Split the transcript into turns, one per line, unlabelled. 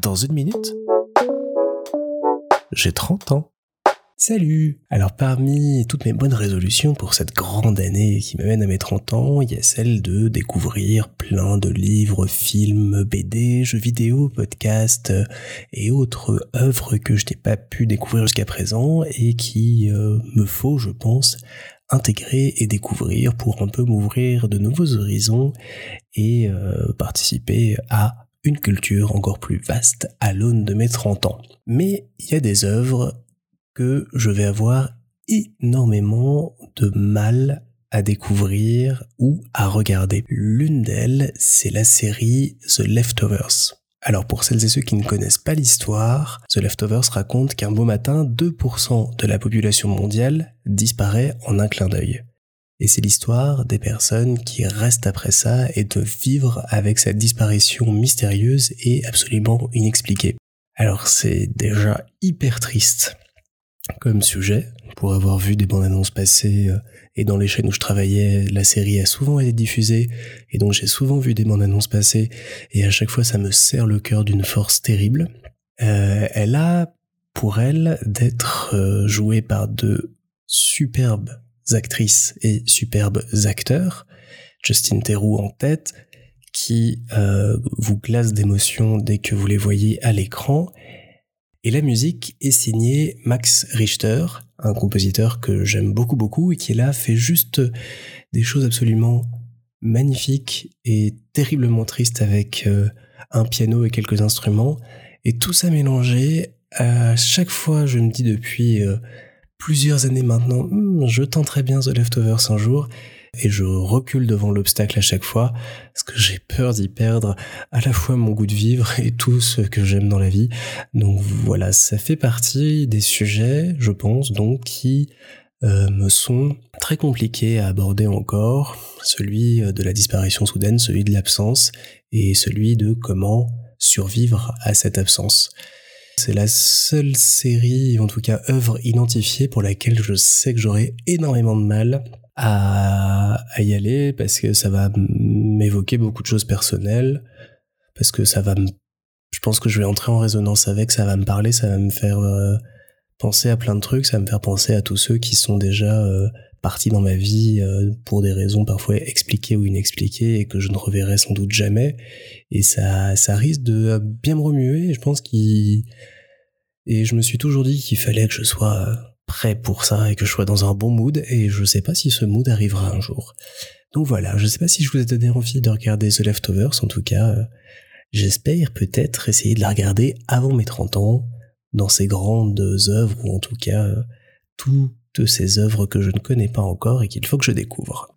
Dans une minute, j'ai 30 ans. Salut Alors parmi toutes mes bonnes résolutions pour cette grande année qui m'amène à mes 30 ans, il y a celle de découvrir plein de livres, films, BD, jeux vidéo, podcasts et autres œuvres que je n'ai pas pu découvrir jusqu'à présent et qui euh, me faut, je pense, intégrer et découvrir pour un peu m'ouvrir de nouveaux horizons et euh, participer à une culture encore plus vaste à l'aune de mes 30 ans. Mais il y a des œuvres que je vais avoir énormément de mal à découvrir ou à regarder. L'une d'elles, c'est la série The Leftovers. Alors pour celles et ceux qui ne connaissent pas l'histoire, The Leftovers raconte qu'un beau matin, 2% de la population mondiale disparaît en un clin d'œil. Et c'est l'histoire des personnes qui restent après ça et de vivre avec cette disparition mystérieuse et absolument inexpliquée. Alors c'est déjà hyper triste comme sujet. Pour avoir vu des bandes annonces passer euh, et dans les chaînes où je travaillais, la série a souvent été diffusée et donc j'ai souvent vu des bandes annonces passer et à chaque fois ça me serre le cœur d'une force terrible. Euh, elle a pour elle d'être euh, jouée par de superbes actrices et superbes acteurs, Justin Theroux en tête, qui vous glace d'émotion dès que vous les voyez à l'écran et la musique est signée Max Richter, un compositeur que j'aime beaucoup beaucoup et qui là fait juste des choses absolument magnifiques et terriblement tristes avec euh, un piano et quelques instruments. Et tout ça mélangé, à chaque fois je me dis depuis euh, plusieurs années maintenant, hmm, je tenterai bien The Leftovers un jour et je recule devant l'obstacle à chaque fois parce que j'ai peur d'y perdre à la fois mon goût de vivre et tout ce que j'aime dans la vie. Donc voilà, ça fait partie des sujets, je pense, donc qui euh, me sont très compliqués à aborder encore, celui de la disparition soudaine, celui de l'absence et celui de comment survivre à cette absence. C'est la seule série, en tout cas œuvre identifiée pour laquelle je sais que j'aurai énormément de mal à, y aller parce que ça va m'évoquer beaucoup de choses personnelles, parce que ça va me, je pense que je vais entrer en résonance avec, ça va me parler, ça va me faire euh, penser à plein de trucs, ça va me faire penser à tous ceux qui sont déjà euh, partis dans ma vie euh, pour des raisons parfois expliquées ou inexpliquées et que je ne reverrai sans doute jamais. Et ça, ça risque de bien me remuer. Je pense qu'il et je me suis toujours dit qu'il fallait que je sois prêt pour ça et que je sois dans un bon mood et je sais pas si ce mood arrivera un jour. Donc voilà, je sais pas si je vous ai donné envie de regarder The Leftovers, en tout cas, euh, j'espère peut-être essayer de la regarder avant mes 30 ans, dans ces grandes œuvres, ou en tout cas, euh, toutes ces œuvres que je ne connais pas encore et qu'il faut que je découvre.